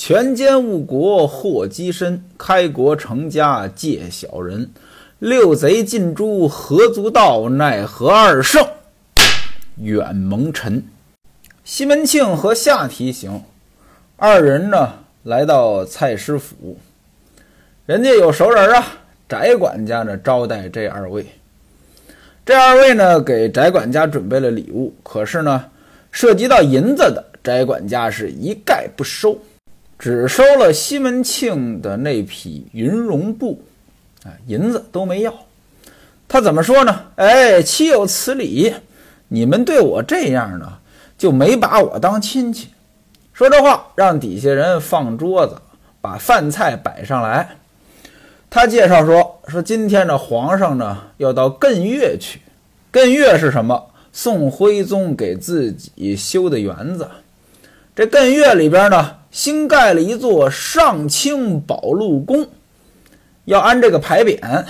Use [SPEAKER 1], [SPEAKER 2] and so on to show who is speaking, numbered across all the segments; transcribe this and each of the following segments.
[SPEAKER 1] 权奸误国祸积身，开国成家借小人。六贼尽诛何足道？奈何二圣远蒙尘。西门庆和夏提刑二人呢，来到蔡师府，人家有熟人啊，翟管家呢招待这二位。这二位呢，给翟管家准备了礼物，可是呢，涉及到银子的，翟管家是一概不收。只收了西门庆的那匹云绒布，啊，银子都没要。他怎么说呢？哎，岂有此理！你们对我这样呢，就没把我当亲戚。说这话，让底下人放桌子，把饭菜摆上来。他介绍说：“说今天呢，皇上呢要到艮岳去。艮岳是什么？宋徽宗给自己修的园子。这艮岳里边呢。”新盖了一座上清宝禄宫，要安这个牌匾。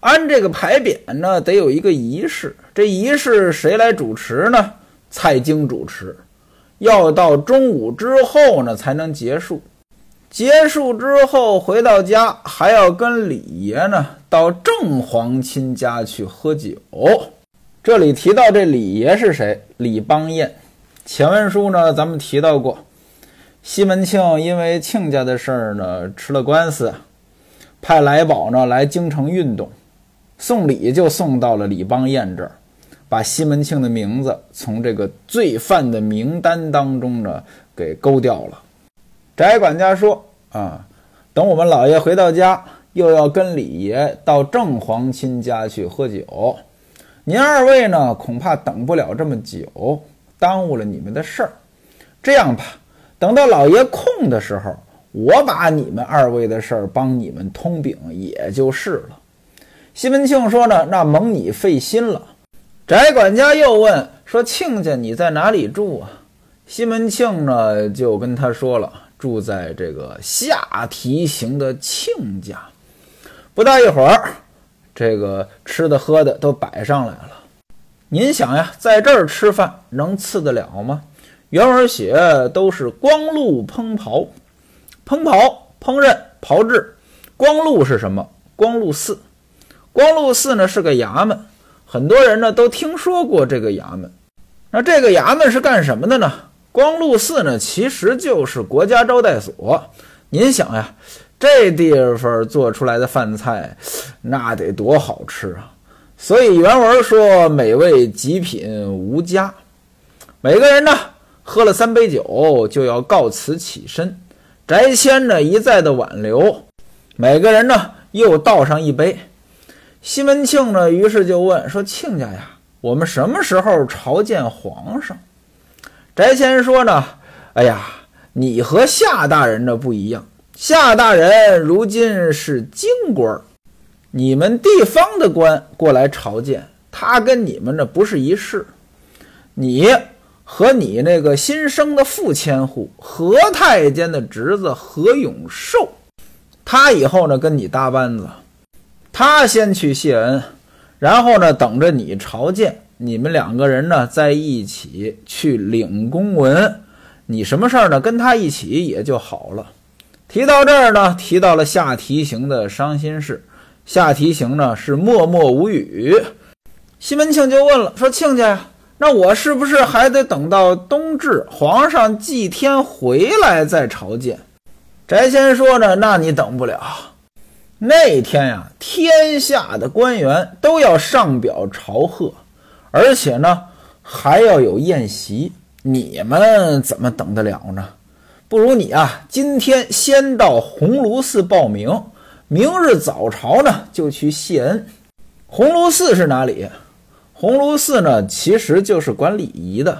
[SPEAKER 1] 安这个牌匾呢，得有一个仪式。这仪式谁来主持呢？蔡京主持。要到中午之后呢，才能结束。结束之后回到家，还要跟李爷呢到正皇亲家去喝酒。这里提到这李爷是谁？李邦彦。前文书呢，咱们提到过。西门庆因为亲家的事儿呢吃了官司，派来宝呢来京城运动，送礼就送到了李邦彦这儿，把西门庆的名字从这个罪犯的名单当中呢给勾掉了。翟管家说：“啊，等我们老爷回到家，又要跟李爷到正皇亲家去喝酒，您二位呢恐怕等不了这么久，耽误了你们的事儿。这样吧。”等到老爷空的时候，我把你们二位的事儿帮你们通禀，也就是了。西门庆说呢，那蒙你费心了。翟管家又问说：“庆家你在哪里住啊？”西门庆呢就跟他说了，住在这个下提刑的庆家。不大一会儿，这个吃的喝的都摆上来了。您想呀，在这儿吃饭能次得了吗？原文写都是光禄烹刨，烹刨烹饪炮制。光禄是什么？光禄寺。光禄寺呢是个衙门，很多人呢都听说过这个衙门。那这个衙门是干什么的呢？光禄寺呢其实就是国家招待所。您想呀，这地方做出来的饭菜，那得多好吃啊！所以原文说美味极品无佳。每个人呢。喝了三杯酒，就要告辞起身。翟谦呢一再的挽留，每个人呢又倒上一杯。西门庆呢于是就问说：“亲家呀，我们什么时候朝见皇上？”翟谦说呢：“哎呀，你和夏大人的不一样。夏大人如今是京官，你们地方的官过来朝见他，跟你们这不是一事。你。”和你那个新生的副千户何太监的侄子何永寿，他以后呢跟你搭班子，他先去谢恩，然后呢等着你朝见，你们两个人呢在一起去领公文，你什么事儿呢跟他一起也就好了。提到这儿呢，提到了下提刑的伤心事，下提刑呢是默默无语。西门庆就问了，说亲家呀。那我是不是还得等到冬至，皇上祭天回来再朝见？翟先说呢，那你等不了。那天呀，天下的官员都要上表朝贺，而且呢还要有宴席，你们怎么等得了呢？不如你啊，今天先到鸿胪寺报名，明日早朝呢就去谢恩。鸿胪寺是哪里？鸿胪寺呢，其实就是管礼仪的。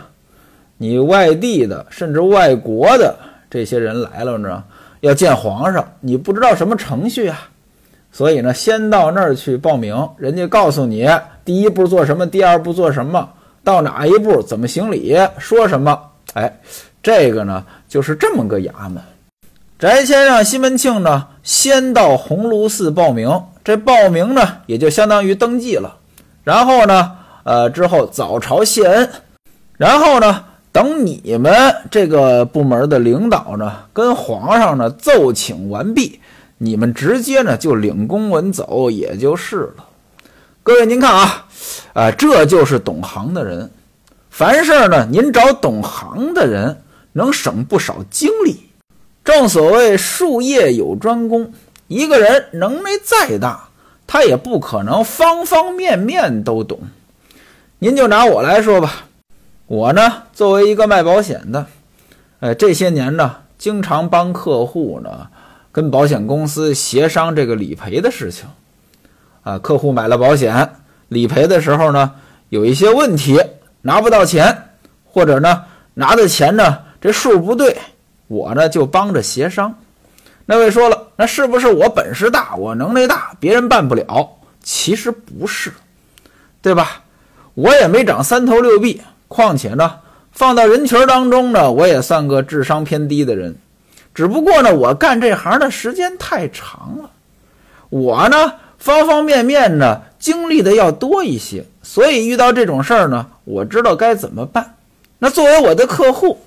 [SPEAKER 1] 你外地的，甚至外国的这些人来了呢，要见皇上，你不知道什么程序啊？所以呢，先到那儿去报名，人家告诉你第一步做什么，第二步做什么，到哪一步怎么行礼，说什么。哎，这个呢，就是这么个衙门。翟先让西门庆呢，先到鸿胪寺报名，这报名呢，也就相当于登记了。然后呢？呃，之后早朝谢恩，然后呢，等你们这个部门的领导呢，跟皇上呢奏请完毕，你们直接呢就领公文走，也就是了。各位，您看啊，啊，这就是懂行的人。凡事呢，您找懂行的人，能省不少精力。正所谓术业有专攻，一个人能耐再大，他也不可能方方面面都懂。您就拿我来说吧。我呢，作为一个卖保险的，呃，这些年呢，经常帮客户呢跟保险公司协商这个理赔的事情。啊，客户买了保险，理赔的时候呢，有一些问题拿不到钱，或者呢拿的钱呢这数不对，我呢就帮着协商。那位说了，那是不是我本事大，我能耐大，别人办不了？其实不是，对吧？我也没长三头六臂。况且呢，放到人群当中呢，我也算个智商偏低的人。只不过呢，我干这行的时间太长了，我呢方方面面呢经历的要多一些，所以遇到这种事儿呢，我知道该怎么办。那作为我的客户，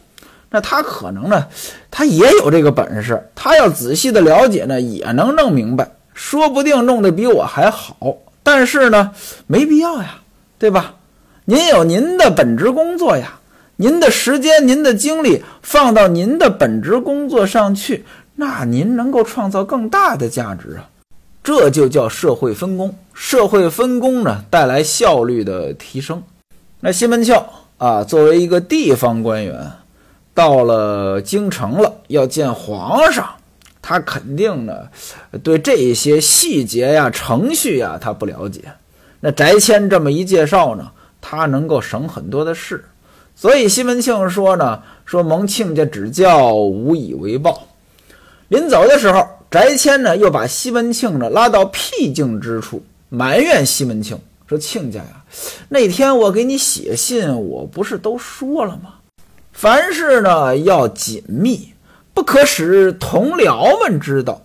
[SPEAKER 1] 那他可能呢，他也有这个本事，他要仔细的了解呢，也能弄明白，说不定弄得比我还好。但是呢，没必要呀，对吧？您有您的本职工作呀，您的时间、您的精力放到您的本职工作上去，那您能够创造更大的价值啊！这就叫社会分工。社会分工呢，带来效率的提升。那西门庆啊，作为一个地方官员，到了京城了，要见皇上，他肯定呢，对这些细节呀、程序呀，他不了解。那翟谦这么一介绍呢？他能够省很多的事，所以西门庆说呢：“说蒙亲家指教，无以为报。”临走的时候，翟谦呢又把西门庆呢拉到僻静之处，埋怨西门庆说：“亲家呀，那天我给你写信，我不是都说了吗？凡事呢要紧密，不可使同僚们知道。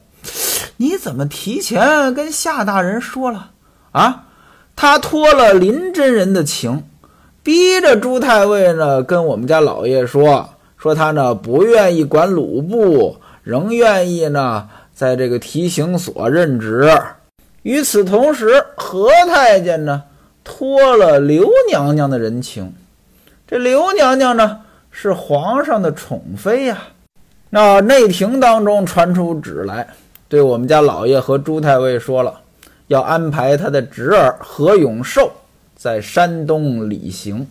[SPEAKER 1] 你怎么提前跟夏大人说了啊？”他托了林真人的情，逼着朱太尉呢跟我们家老爷说，说他呢不愿意管鲁部，仍愿意呢在这个提刑所任职。与此同时，何太监呢托了刘娘娘的人情，这刘娘娘呢是皇上的宠妃呀。那内廷当中传出旨来，对我们家老爷和朱太尉说了。要安排他的侄儿何永寿在山东理行，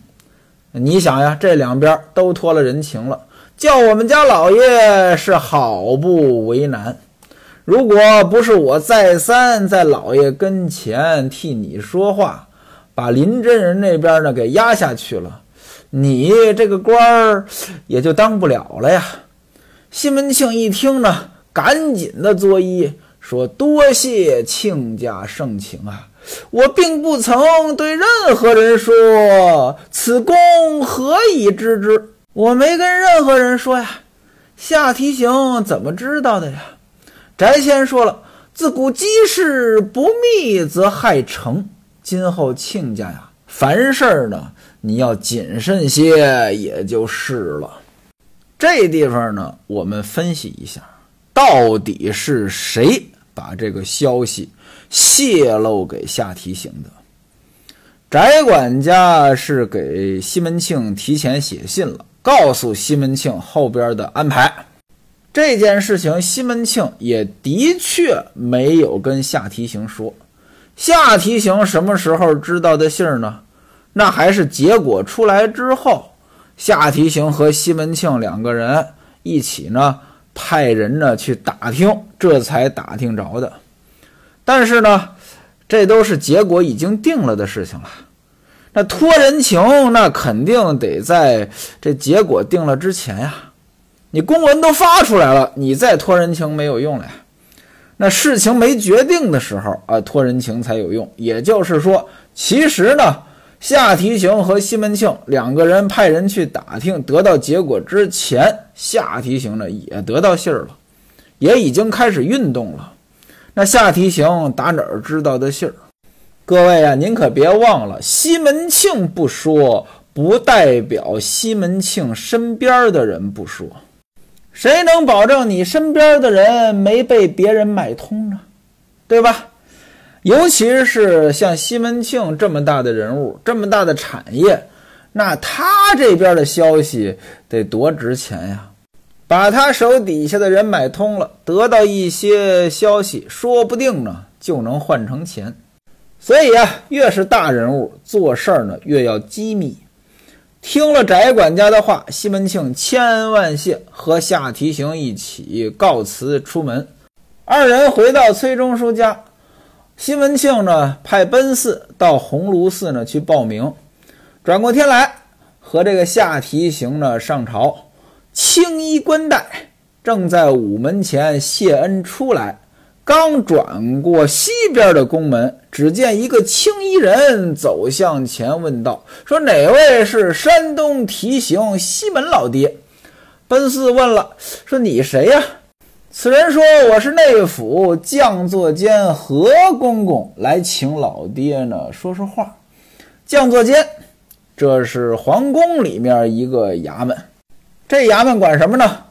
[SPEAKER 1] 你想呀，这两边都托了人情了，叫我们家老爷是好不为难。如果不是我再三在老爷跟前替你说话，把林真人那边呢给压下去了，你这个官儿也就当不了了呀。西门庆一听呢，赶紧的作揖。说多谢亲家盛情啊！我并不曾对任何人说此公何以知之？我没跟任何人说呀。夏提刑怎么知道的呀？翟谦说了，自古机事不密则害成。今后亲家呀，凡事呢你要谨慎些，也就是了。这地方呢，我们分析一下，到底是谁？把这个消息泄露给夏提刑的，翟管家是给西门庆提前写信了，告诉西门庆后边的安排。这件事情，西门庆也的确没有跟夏提刑说。夏提刑什么时候知道的信儿呢？那还是结果出来之后，夏提刑和西门庆两个人一起呢。派人呢去打听，这才打听着的。但是呢，这都是结果已经定了的事情了。那托人情，那肯定得在这结果定了之前呀。你公文都发出来了，你再托人情没有用了呀。那事情没决定的时候啊，托人情才有用。也就是说，其实呢。夏提刑和西门庆两个人派人去打听，得到结果之前，夏提刑呢也得到信儿了，也已经开始运动了。那夏提刑打哪儿知道的信儿？各位啊，您可别忘了，西门庆不说，不代表西门庆身边的人不说，谁能保证你身边的人没被别人买通呢？对吧？尤其是像西门庆这么大的人物，这么大的产业，那他这边的消息得多值钱呀！把他手底下的人买通了，得到一些消息，说不定呢就能换成钱。所以啊，越是大人物做事儿呢，越要机密。听了翟管家的话，西门庆千恩万谢，和夏提刑一起告辞出门。二人回到崔中书家。西门庆呢，派奔四到鸿胪寺呢去报名。转过天来，和这个夏提刑呢上朝，青衣冠带，正在午门前谢恩出来。刚转过西边的宫门，只见一个青衣人走向前，问道：“说哪位是山东提刑西门老爹？”奔四问了：“说你谁呀？”此人说：“我是内府将作监何公公，来请老爹呢说说话。”将作监，这是皇宫里面一个衙门。这衙门管什么呢？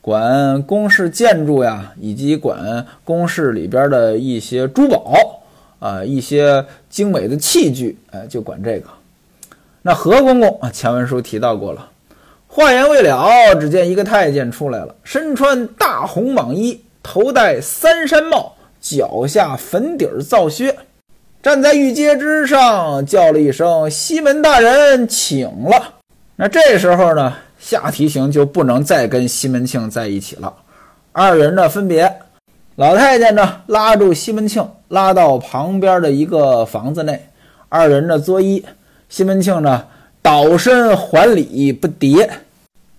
[SPEAKER 1] 管宫室建筑呀，以及管宫室里边的一些珠宝啊，一些精美的器具，哎，就管这个。那何公公啊，前文书提到过了。话言未了，只见一个太监出来了，身穿大红蟒衣，头戴三山帽，脚下粉底儿皂靴，站在御阶之上，叫了一声：“西门大人，请了。”那这时候呢，夏提刑就不能再跟西门庆在一起了。二人呢分别，老太监呢拉住西门庆，拉到旁边的一个房子内，二人呢作揖，西门庆呢。倒身还礼不迭，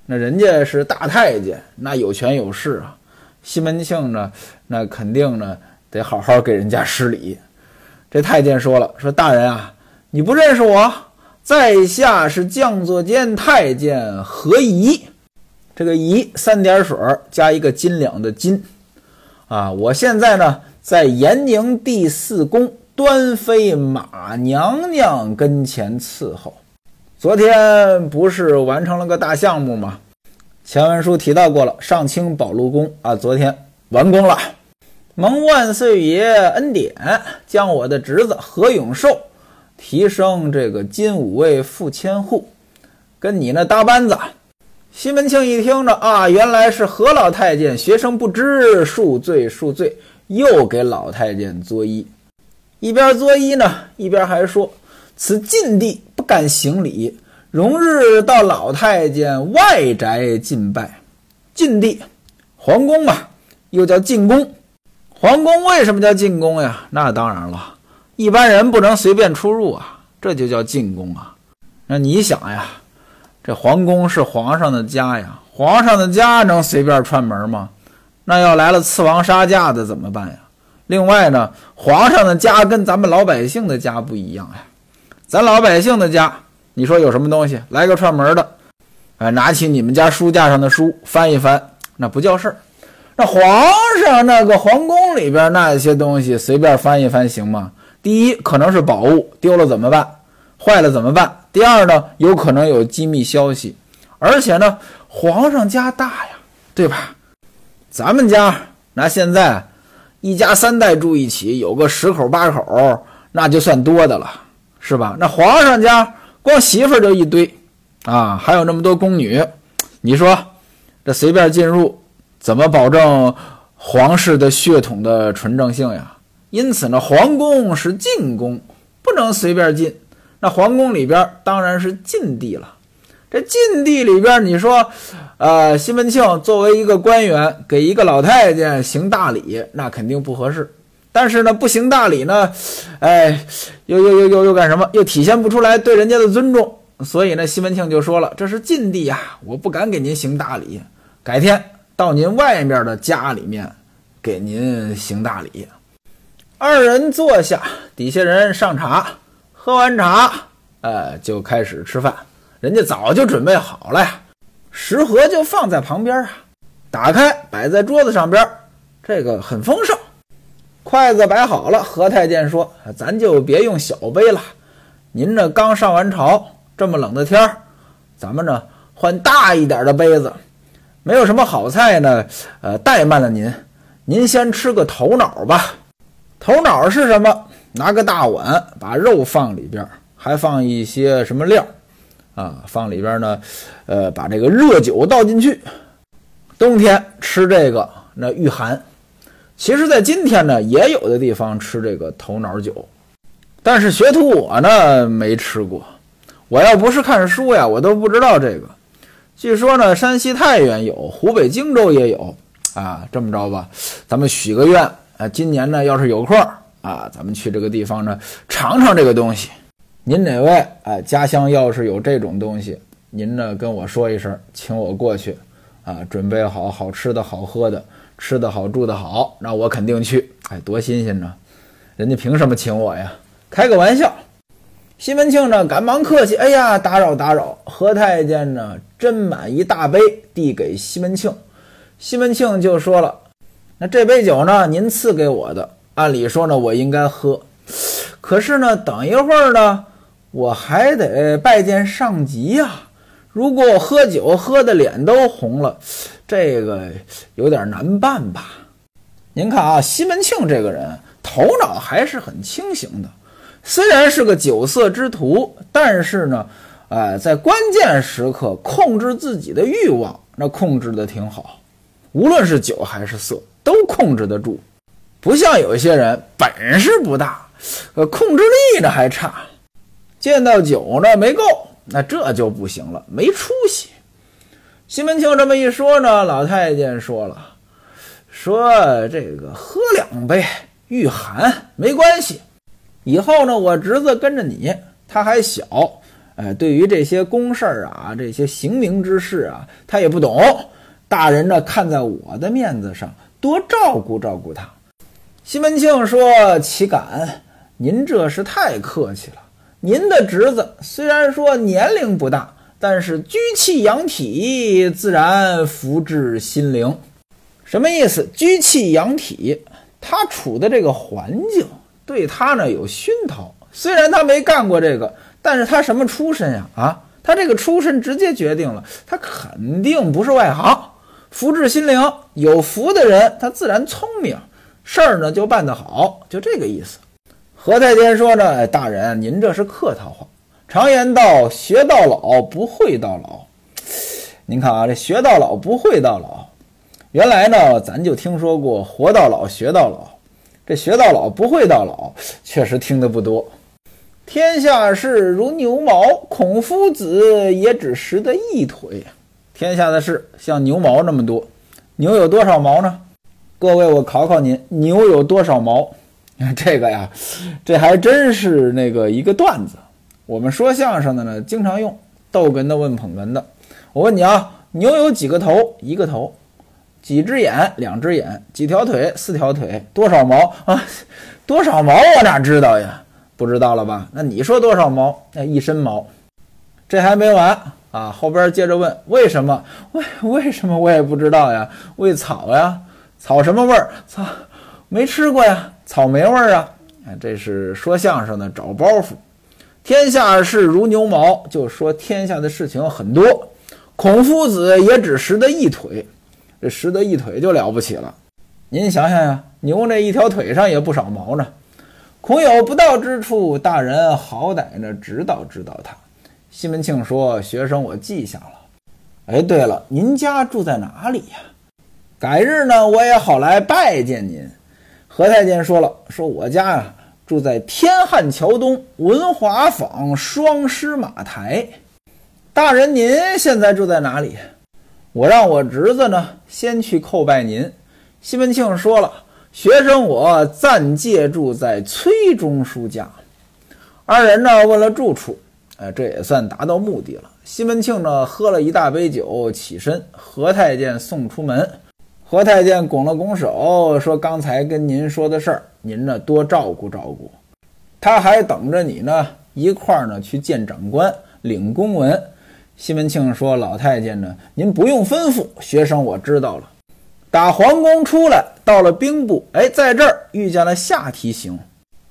[SPEAKER 1] 那人家是大太监，那有权有势啊。西门庆呢，那肯定呢得好好给人家施礼。这太监说了：“说大人啊，你不认识我，在下是将作监太监何仪。这个仪三点水加一个斤两的斤啊。我现在呢在延宁第四宫端妃马娘娘跟前伺候。”昨天不是完成了个大项目吗？前文书提到过了，上清宝禄宫啊，昨天完工了。蒙万岁爷恩典，将我的侄子何永寿提升这个金五位副千户，跟你那搭班子。西门庆一听着啊，原来是何老太监，学生不知，恕罪恕罪，又给老太监作揖。一边作揖呢，一边还说。此禁地不敢行礼，容日到老太监外宅进拜。禁地，皇宫嘛，又叫进宫。皇宫为什么叫进宫呀？那当然了，一般人不能随便出入啊，这就叫进宫啊。那你想呀，这皇宫是皇上的家呀，皇上的家能随便串门吗？那要来了刺王杀驾的怎么办呀？另外呢，皇上的家跟咱们老百姓的家不一样呀。咱老百姓的家，你说有什么东西？来个串门的，哎，拿起你们家书架上的书翻一翻，那不叫事儿。那皇上那个皇宫里边那些东西，随便翻一翻行吗？第一，可能是宝物，丢了怎么办？坏了怎么办？第二呢，有可能有机密消息，而且呢，皇上家大呀，对吧？咱们家那现在一家三代住一起，有个十口八口，那就算多的了。是吧？那皇上家光媳妇儿就一堆，啊，还有那么多宫女，你说这随便进入，怎么保证皇室的血统的纯正性呀？因此呢，皇宫是禁宫，不能随便进。那皇宫里边当然是禁地了。这禁地里边，你说，呃，西门庆作为一个官员，给一个老太监行大礼，那肯定不合适。但是呢，不行大礼呢，哎，又又又又又干什么？又体现不出来对人家的尊重。所以呢，西门庆就说了：“这是禁地呀，我不敢给您行大礼。改天到您外面的家里面给您行大礼。”二人坐下，底下人上茶，喝完茶，呃，就开始吃饭。人家早就准备好了呀，食盒就放在旁边啊，打开摆在桌子上边，这个很丰盛。筷子摆好了，何太监说：“咱就别用小杯了，您这刚上完朝，这么冷的天儿，咱们呢换大一点的杯子。没有什么好菜呢，呃，怠慢了您，您先吃个头脑吧。头脑是什么？拿个大碗，把肉放里边，还放一些什么料啊？放里边呢，呃，把这个热酒倒进去。冬天吃这个那御寒。其实，在今天呢，也有的地方吃这个头脑酒，但是学徒我呢没吃过。我要不是看书呀，我都不知道这个。据说呢，山西太原有，湖北荆州也有啊。这么着吧，咱们许个愿啊，今年呢要是有空啊，咱们去这个地方呢尝尝这个东西。您哪位啊？家乡要是有这种东西，您呢跟我说一声，请我过去啊，准备好好吃的好喝的，吃的好住的好，那我肯定去。哎，多新鲜呢！人家凭什么请我呀？开个玩笑。西门庆呢，赶忙客气：“哎呀，打扰打扰。”何太监呢，斟满一大杯，递给西门庆。西门庆就说了：“那这杯酒呢，您赐给我的，按理说呢，我应该喝。可是呢，等一会儿呢，我还得拜见上级呀。如果我喝酒喝的脸都红了，这个有点难办吧？您看啊，西门庆这个人头脑还是很清醒的。”虽然是个酒色之徒，但是呢，哎，在关键时刻控制自己的欲望，那控制的挺好。无论是酒还是色，都控制得住。不像有一些人本事不大，呃，控制力呢还差。见到酒呢没够，那这就不行了，没出息。西门庆这么一说呢，老太监说了，说这个喝两杯御寒没关系。以后呢，我侄子跟着你，他还小，哎，对于这些公事儿啊，这些刑名之事啊，他也不懂。大人呢，看在我的面子上，多照顾照顾他。西门庆说：“岂敢，您这是太客气了。您的侄子虽然说年龄不大，但是居气养体，自然福至心灵。什么意思？居气养体，他处的这个环境。”对他呢有熏陶，虽然他没干过这个，但是他什么出身呀？啊，他这个出身直接决定了他肯定不是外行。福至心灵，有福的人他自然聪明，事儿呢就办得好，就这个意思。何太监说呢，大人您这是客套话。常言道，学到老不会到老。您看啊，这学到老不会到老，原来呢咱就听说过活到老学到老。这学到老不会到老，确实听得不多。天下事如牛毛，孔夫子也只识得一腿。天下的事像牛毛那么多，牛有多少毛呢？各位，我考考您，牛有多少毛？这个呀，这还真是那个一个段子。我们说相声的呢，经常用逗哏的问捧哏的。我问你啊，牛有几个头？一个头。几只眼？两只眼。几条腿？四条腿。多少毛啊？多少毛？我哪知道呀？不知道了吧？那你说多少毛？那一身毛。这还没完啊！后边接着问：为什么？为为什么我也不知道呀？喂草呀？草什么味儿？草没吃过呀？草莓味儿啊？这是说相声的找包袱。天下事如牛毛，就说天下的事情很多。孔夫子也只识得一腿。这识得一腿就了不起了，您想想呀，牛那一条腿上也不少毛呢。恐有不到之处，大人好歹呢指导指导他。西门庆说：“学生我记下了。哎，对了，您家住在哪里呀？改日呢我也好来拜见您。”何太监说了：“说我家呀住在天汉桥东文华坊双狮马台。大人您现在住在哪里？”我让我侄子呢先去叩拜您。西门庆说了：“学生我暂借住在崔中书家。”二人呢问了住处，哎，这也算达到目的了。西门庆呢喝了一大杯酒，起身，何太监送出门。何太监拱了拱手，说：“刚才跟您说的事儿，您呢多照顾照顾。他还等着你呢，一块儿呢去见长官，领公文。”西门庆说：“老太监呢？您不用吩咐，学生我知道了。打皇宫出来，到了兵部，哎，在这儿遇见了夏提刑，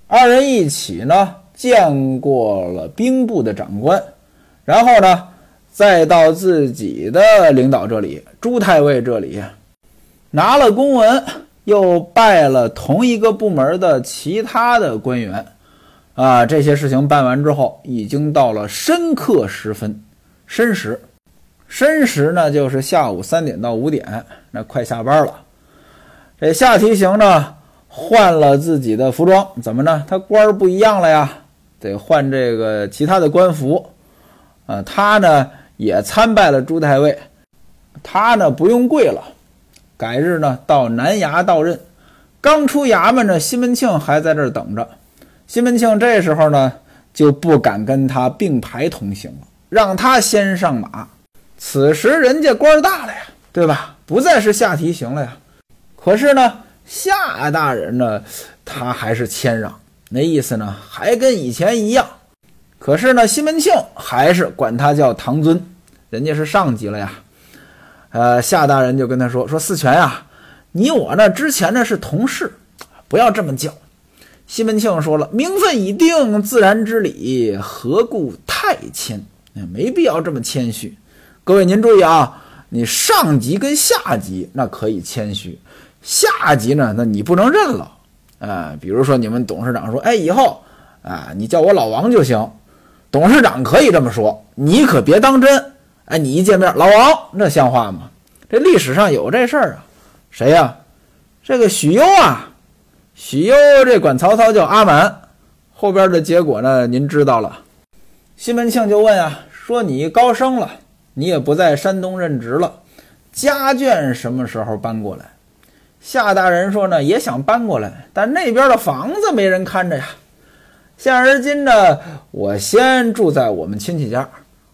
[SPEAKER 1] 二人一起呢见过了兵部的长官，然后呢，再到自己的领导这里，朱太尉这里，拿了公文，又拜了同一个部门的其他的官员。啊，这些事情办完之后，已经到了申刻时分，申时，申时呢就是下午三点到五点，那快下班了。这夏提刑呢换了自己的服装，怎么呢？他官儿不一样了呀，得换这个其他的官服。啊，他呢也参拜了朱太尉，他呢不用跪了，改日呢到南衙到任。刚出衙门呢，西门庆还在这儿等着。西门庆这时候呢，就不敢跟他并排同行了，让他先上马。此时人家官大了呀，对吧？不再是下提刑了呀。可是呢，夏大人呢，他还是谦让，那意思呢，还跟以前一样。可是呢，西门庆还是管他叫唐尊，人家是上级了呀。呃，夏大人就跟他说：“说四全呀，你我呢之前呢是同事，不要这么叫。”西门庆说了：“名分已定，自然之礼，何故太谦？没必要这么谦虚。各位您注意啊，你上级跟下级那可以谦虚，下级呢，那你不能认了。啊，比如说你们董事长说：‘哎，以后啊，你叫我老王就行。’董事长可以这么说，你可别当真。哎，你一见面，老王，那像话吗？这历史上有这事儿啊？谁呀？这个许攸啊。”许攸这管曹操叫阿满，后边的结果呢？您知道了。西门庆就问啊，说你高升了，你也不在山东任职了，家眷什么时候搬过来？夏大人说呢，也想搬过来，但那边的房子没人看着呀。现而今呢，我先住在我们亲戚家，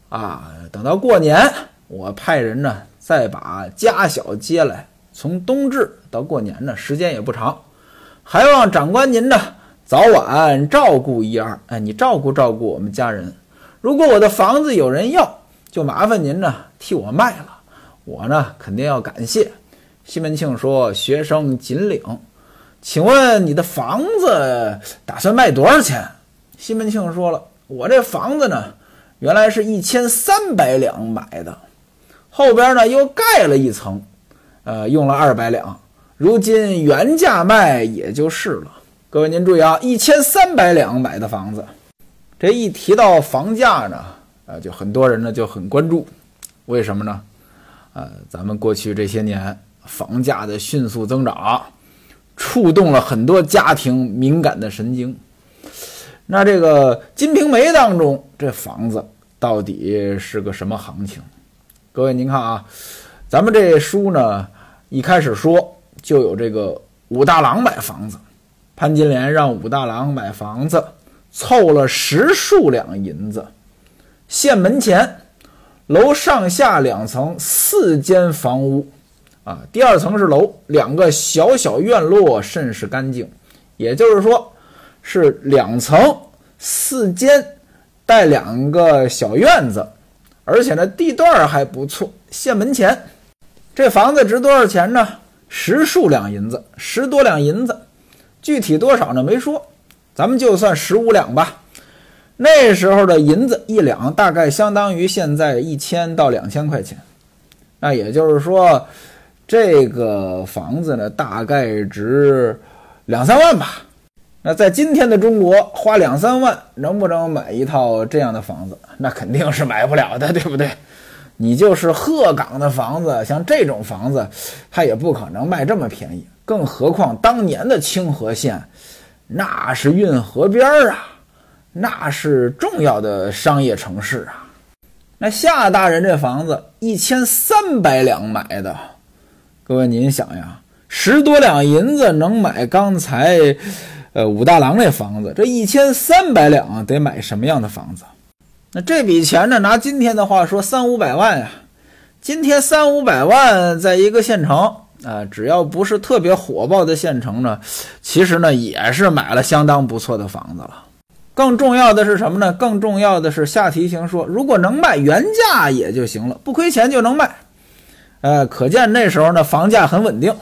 [SPEAKER 1] 啊，等到过年，我派人呢再把家小接来，从冬至到过年呢，时间也不长。还望长官您呢，早晚照顾一二。哎，你照顾照顾我们家人。如果我的房子有人要，就麻烦您呢替我卖了。我呢肯定要感谢。西门庆说：“学生谨领。请问你的房子打算卖多少钱？”西门庆说了：“我这房子呢，原来是一千三百两买的，后边呢又盖了一层，呃，用了二百两。”如今原价卖也就是了。各位您注意啊，一千三百两买的房子，这一提到房价呢，呃，就很多人呢就很关注。为什么呢？呃，咱们过去这些年房价的迅速增长，触动了很多家庭敏感的神经。那这个《金瓶梅》当中这房子到底是个什么行情？各位您看啊，咱们这书呢一开始说。就有这个武大郎买房子，潘金莲让武大郎买房子，凑了十数两银子，县门前，楼上下两层，四间房屋，啊，第二层是楼，两个小小院落，甚是干净，也就是说是两层四间，带两个小院子，而且呢地段还不错，县门前，这房子值多少钱呢？十数两银子，十多两银子，具体多少呢？没说，咱们就算十五两吧。那时候的银子一两，大概相当于现在一千到两千块钱。那也就是说，这个房子呢，大概值两三万吧。那在今天的中国，花两三万能不能买一套这样的房子？那肯定是买不了的，对不对？你就是鹤岗的房子，像这种房子，它也不可能卖这么便宜。更何况当年的清河县，那是运河边儿啊，那是重要的商业城市啊。那夏大人这房子一千三百两买的，各位您想呀，十多两银子能买刚才，呃武大郎那房子，这一千三百两得买什么样的房子？那这笔钱呢？拿今天的话说，三五百万呀。今天三五百万，在一个县城啊，只要不是特别火爆的县城呢，其实呢也是买了相当不错的房子了。更重要的是什么呢？更重要的是下提刑说，如果能卖原价也就行了，不亏钱就能卖。呃，可见那时候呢房价很稳定。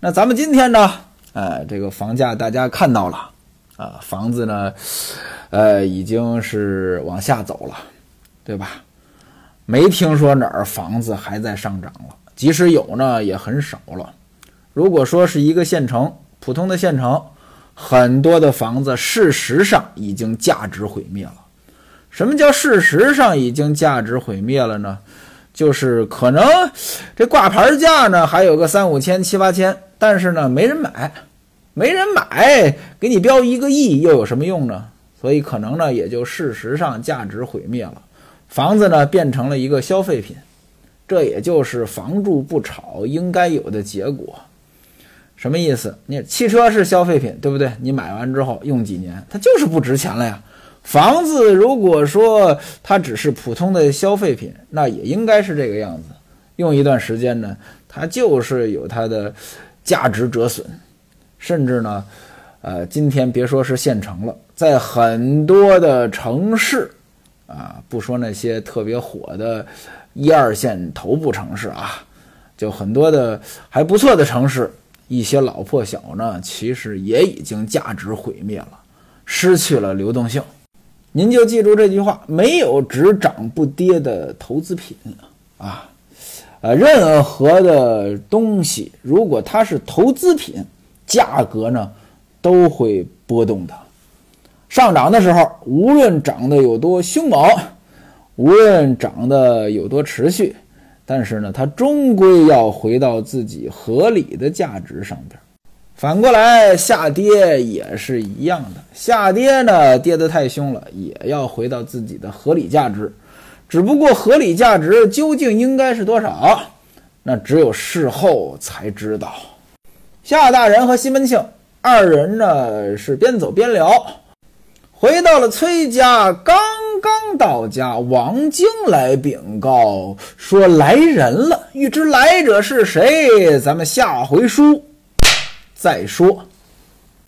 [SPEAKER 1] 那咱们今天呢，呃，这个房价大家看到了啊，房子呢。呃，已经是往下走了，对吧？没听说哪儿房子还在上涨了，即使有呢，也很少了。如果说是一个县城，普通的县城，很多的房子事实上已经价值毁灭了。什么叫事实上已经价值毁灭了呢？就是可能这挂牌价呢还有个三五千、七八千，但是呢没人买，没人买，给你标一个亿又有什么用呢？所以可能呢也就事实上价值毁灭了，房子呢变成了一个消费品，这也就是房住不炒应该有的结果。什么意思？你汽车是消费品，对不对？你买完之后用几年，它就是不值钱了呀。房子如果说它只是普通的消费品，那也应该是这个样子。用一段时间呢，它就是有它的价值折损，甚至呢，呃，今天别说是县城了，在很多的城市啊，不说那些特别火的一二线头部城市啊，就很多的还不错的城市，一些老破小呢，其实也已经价值毁灭了，失去了流动性。您就记住这句话：没有只涨不跌的投资品啊，呃，任何的东西，如果它是投资品，价格呢都会波动的。上涨的时候，无论涨得有多凶猛，无论涨得有多持续，但是呢，它终归要回到自己合理的价值上边。反过来，下跌也是一样的。下跌呢，跌得太凶了，也要回到自己的合理价值。只不过合理价值究竟应该是多少，那只有事后才知道。夏大人和西门庆二人呢，是边走边聊，回到了崔家。刚刚到家，王晶来禀告说来人了。欲知来者是谁，咱们下回书。再说。